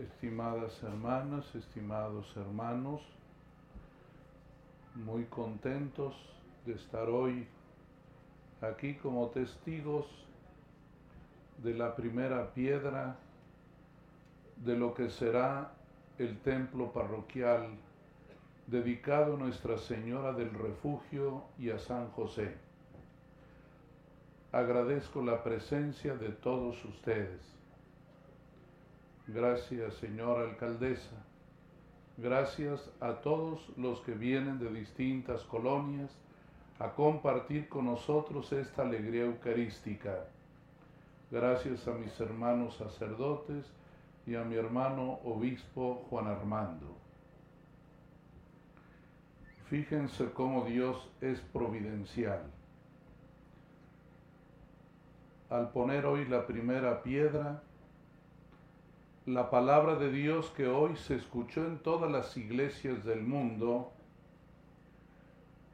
estimadas hermanas, estimados hermanos, muy contentos de estar hoy aquí como testigos de la primera piedra de lo que será el templo parroquial dedicado a Nuestra Señora del Refugio y a San José. Agradezco la presencia de todos ustedes. Gracias, señora alcaldesa. Gracias a todos los que vienen de distintas colonias a compartir con nosotros esta alegría eucarística. Gracias a mis hermanos sacerdotes y a mi hermano obispo Juan Armando. Fíjense cómo Dios es providencial. Al poner hoy la primera piedra, la palabra de Dios que hoy se escuchó en todas las iglesias del mundo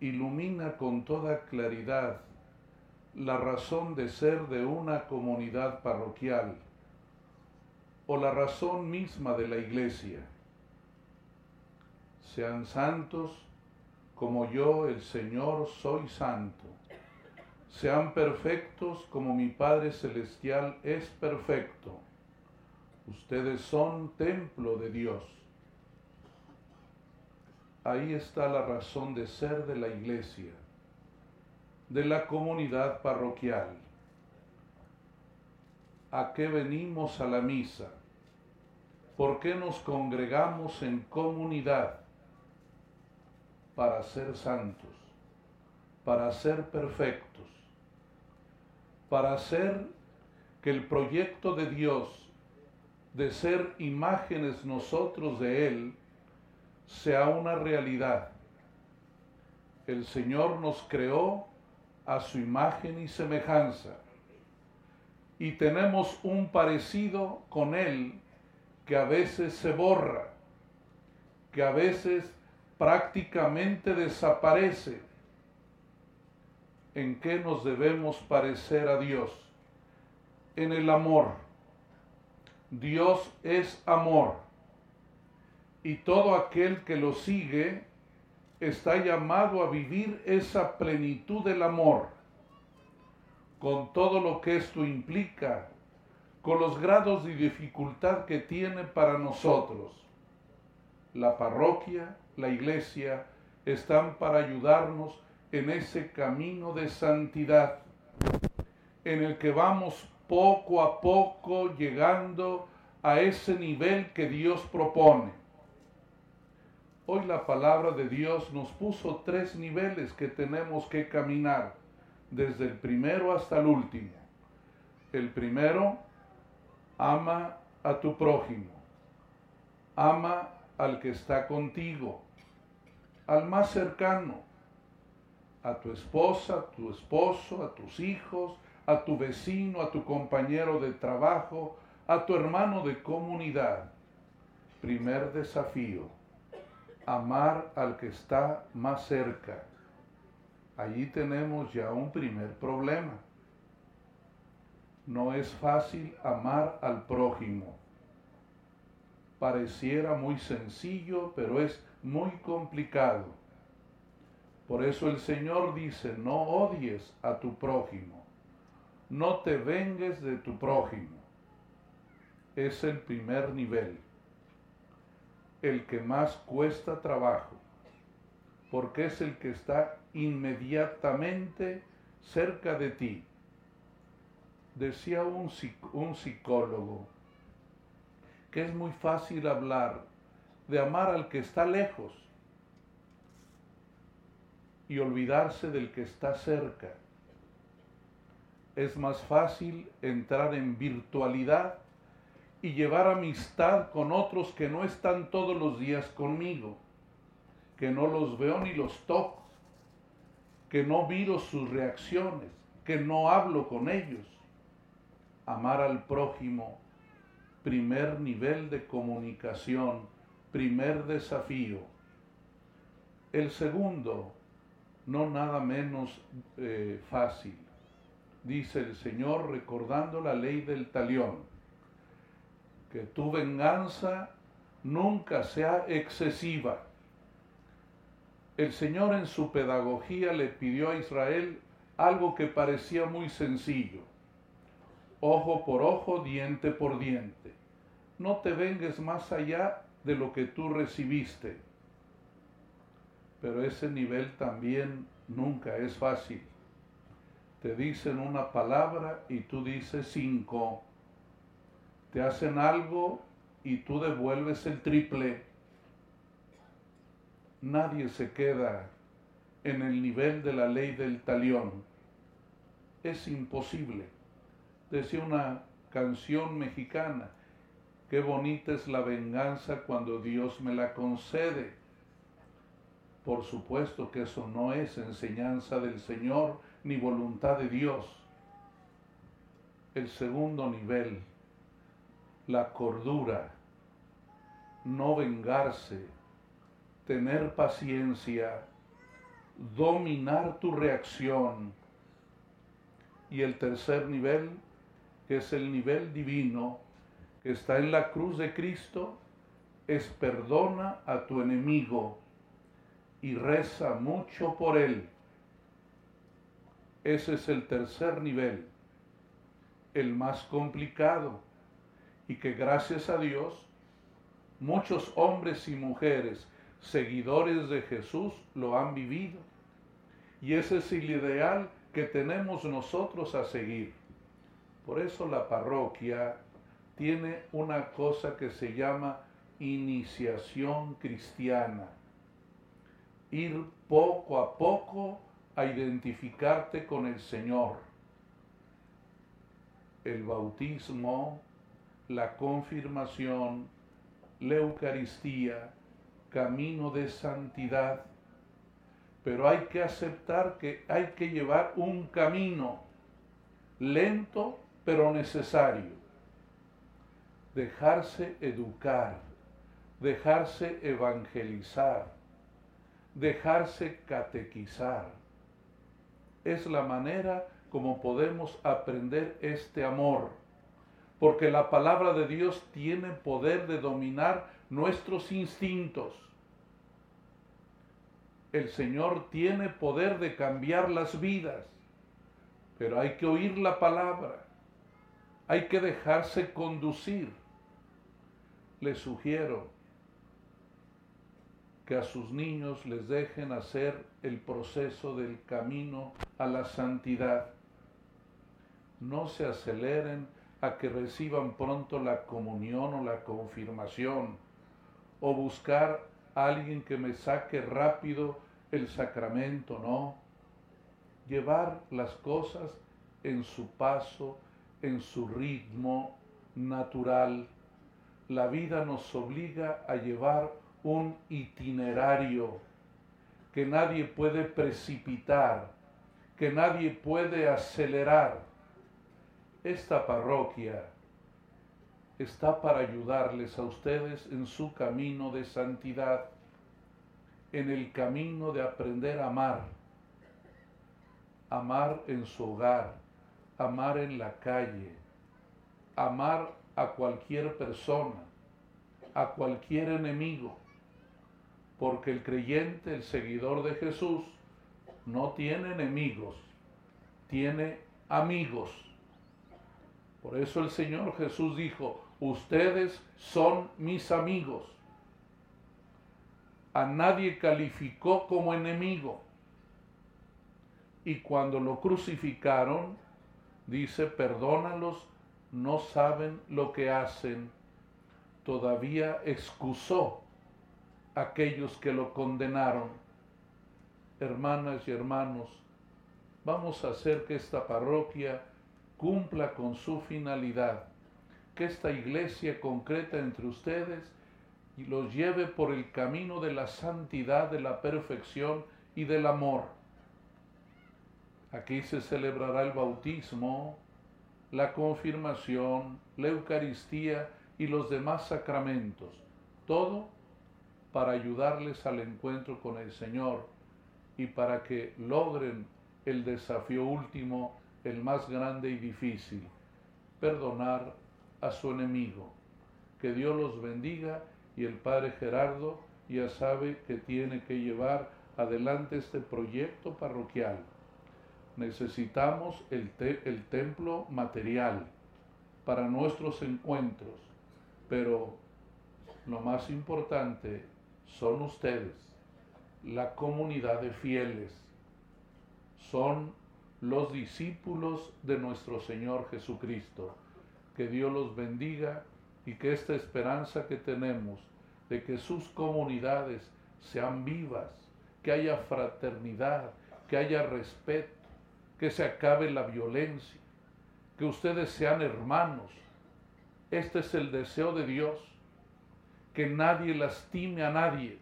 ilumina con toda claridad la razón de ser de una comunidad parroquial o la razón misma de la iglesia. Sean santos como yo, el Señor, soy santo. Sean perfectos como mi Padre Celestial es perfecto. Ustedes son templo de Dios. Ahí está la razón de ser de la iglesia, de la comunidad parroquial. ¿A qué venimos a la misa? ¿Por qué nos congregamos en comunidad? Para ser santos, para ser perfectos, para hacer que el proyecto de Dios de ser imágenes nosotros de Él sea una realidad. El Señor nos creó a su imagen y semejanza y tenemos un parecido con Él que a veces se borra, que a veces prácticamente desaparece. ¿En qué nos debemos parecer a Dios? En el amor Dios es amor y todo aquel que lo sigue está llamado a vivir esa plenitud del amor, con todo lo que esto implica, con los grados de dificultad que tiene para nosotros. La parroquia, la iglesia, están para ayudarnos en ese camino de santidad, en el que vamos poco a poco llegando a ese nivel que Dios propone. Hoy la palabra de Dios nos puso tres niveles que tenemos que caminar, desde el primero hasta el último. El primero, ama a tu prójimo, ama al que está contigo, al más cercano, a tu esposa, a tu esposo, a tus hijos, a tu vecino, a tu compañero de trabajo, a tu hermano de comunidad. Primer desafío, amar al que está más cerca. Allí tenemos ya un primer problema. No es fácil amar al prójimo. Pareciera muy sencillo, pero es muy complicado. Por eso el Señor dice, no odies a tu prójimo no te vengues de tu prójimo. Es el primer nivel, el que más cuesta trabajo, porque es el que está inmediatamente cerca de ti. Decía un, un psicólogo que es muy fácil hablar de amar al que está lejos y olvidarse del que está cerca es más fácil entrar en virtualidad y llevar amistad con otros que no están todos los días conmigo, que no los veo ni los toco, que no miro sus reacciones, que no hablo con ellos. Amar al prójimo, primer nivel de comunicación, primer desafío. El segundo, no nada menos eh, fácil, dice el Señor recordando la ley del talión. que tu venganza nunca sea excesiva. El Señor en su pedagogía le pidió a Israel algo que parecía muy sencillo. Ojo por ojo, diente por diente. No te vengues más allá de lo que tú recibiste. Pero ese nivel también nunca es fácil. Te dicen una palabra y tú dices cinco. Te hacen algo y tú devuelves el triple. Nadie se queda en el nivel de la ley del talión. Es imposible. Decía una canción mexicana, qué bonita es la venganza cuando Dios me la concede. Por supuesto que eso no es enseñanza del Señor ni voluntad de Dios. El segundo nivel, la cordura, no vengarse, tener paciencia, dominar tu reacción. Y el tercer nivel, que es el nivel divino, que está en la cruz de Cristo, es perdona a tu enemigo y reza mucho por él. Ese es el tercer nivel, el más complicado, y que gracias a Dios muchos hombres y mujeres seguidores de Jesús lo han vivido. Y ese es el ideal que tenemos nosotros a seguir. Por eso la parroquia tiene una cosa que se llama iniciación cristiana ir poco a poco a identificarte con el Señor. El bautismo, la confirmación, la Eucaristía, camino de santidad. Pero hay que aceptar que hay que llevar un camino lento pero necesario. Dejarse educar, dejarse evangelizar dejarse catequizar. Es la manera como podemos aprender este amor, porque la palabra de Dios tiene poder de dominar nuestros instintos. El Señor tiene poder de cambiar las vidas, pero hay que oír la palabra, hay que dejarse conducir. Le sugiero que a sus niños les dejen hacer el proceso del camino a la santidad. No se aceleren a que reciban pronto la comunión o la confirmación, o buscar a alguien que me saque rápido el sacramento, no. Llevar las cosas en su paso, en su ritmo natural. La vida nos obliga a llevar un itinerario que nadie puede precipitar, que nadie puede acelerar. Esta parroquia está para ayudarles a ustedes en su camino de santidad, en el camino de aprender a amar, amar en su hogar, amar en la calle, amar a cualquier persona, a cualquier enemigo porque el creyente, el seguidor de Jesús, no tiene enemigos, tiene amigos. Por eso el Señor Jesús dijo, ustedes son mis amigos. A nadie calificó como enemigo. Y cuando lo crucificaron, dice, perdónalos, no saben lo que hacen. Todavía excusó aquellos que lo condenaron. Hermanas y hermanos, vamos a hacer que esta parroquia cumpla con su finalidad, que esta iglesia concreta entre ustedes y los lleve por el camino de la santidad, de la perfección y del amor. Aquí se celebrará el bautismo, la confirmación, la Eucaristía y los demás sacramentos. Todo para ayudarles al encuentro con el Señor y para que logren el desafío último, el más grande y difícil, perdonar a su enemigo. Que Dios los bendiga y el Padre Gerardo ya sabe que tiene que llevar adelante este proyecto parroquial. Necesitamos el, el templo material para nuestros encuentros, pero lo más importante son ustedes, la comunidad de fieles, son los discípulos de nuestro Señor Jesucristo. Que Dios los bendiga y que esta esperanza que tenemos de que sus comunidades sean vivas, que haya fraternidad, que haya respeto, que se acabe la violencia, que ustedes sean hermanos. Este es el deseo de Dios, que nadie lastime a nadie,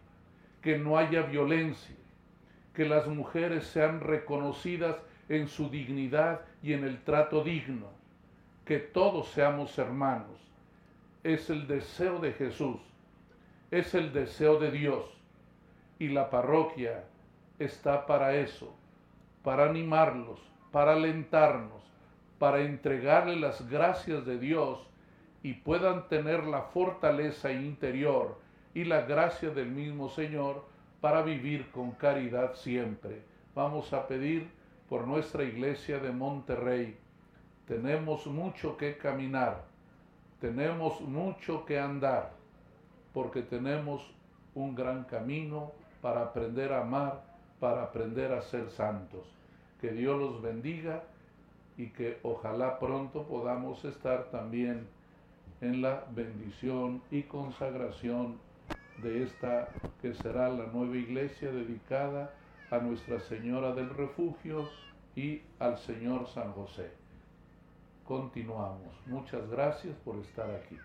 que no haya violencia, que las mujeres sean reconocidas en su dignidad y en el trato digno, que todos seamos hermanos. Es el deseo de Jesús, es el deseo de Dios y la parroquia está para eso, para animarlos, para alentarnos, para entregarle las gracias de Dios y puedan tener la fortaleza interior y la gracia del mismo Señor para vivir con caridad siempre. Vamos a pedir por nuestra iglesia de Monterrey. Tenemos mucho que caminar, tenemos mucho que andar, porque tenemos un gran camino para aprender a amar, para aprender a ser santos. Que Dios los bendiga y que ojalá pronto podamos estar también en la bendición y consagración de esta que será la nueva iglesia dedicada a Nuestra Señora del Refugio y al Señor San José. Continuamos. Muchas gracias por estar aquí.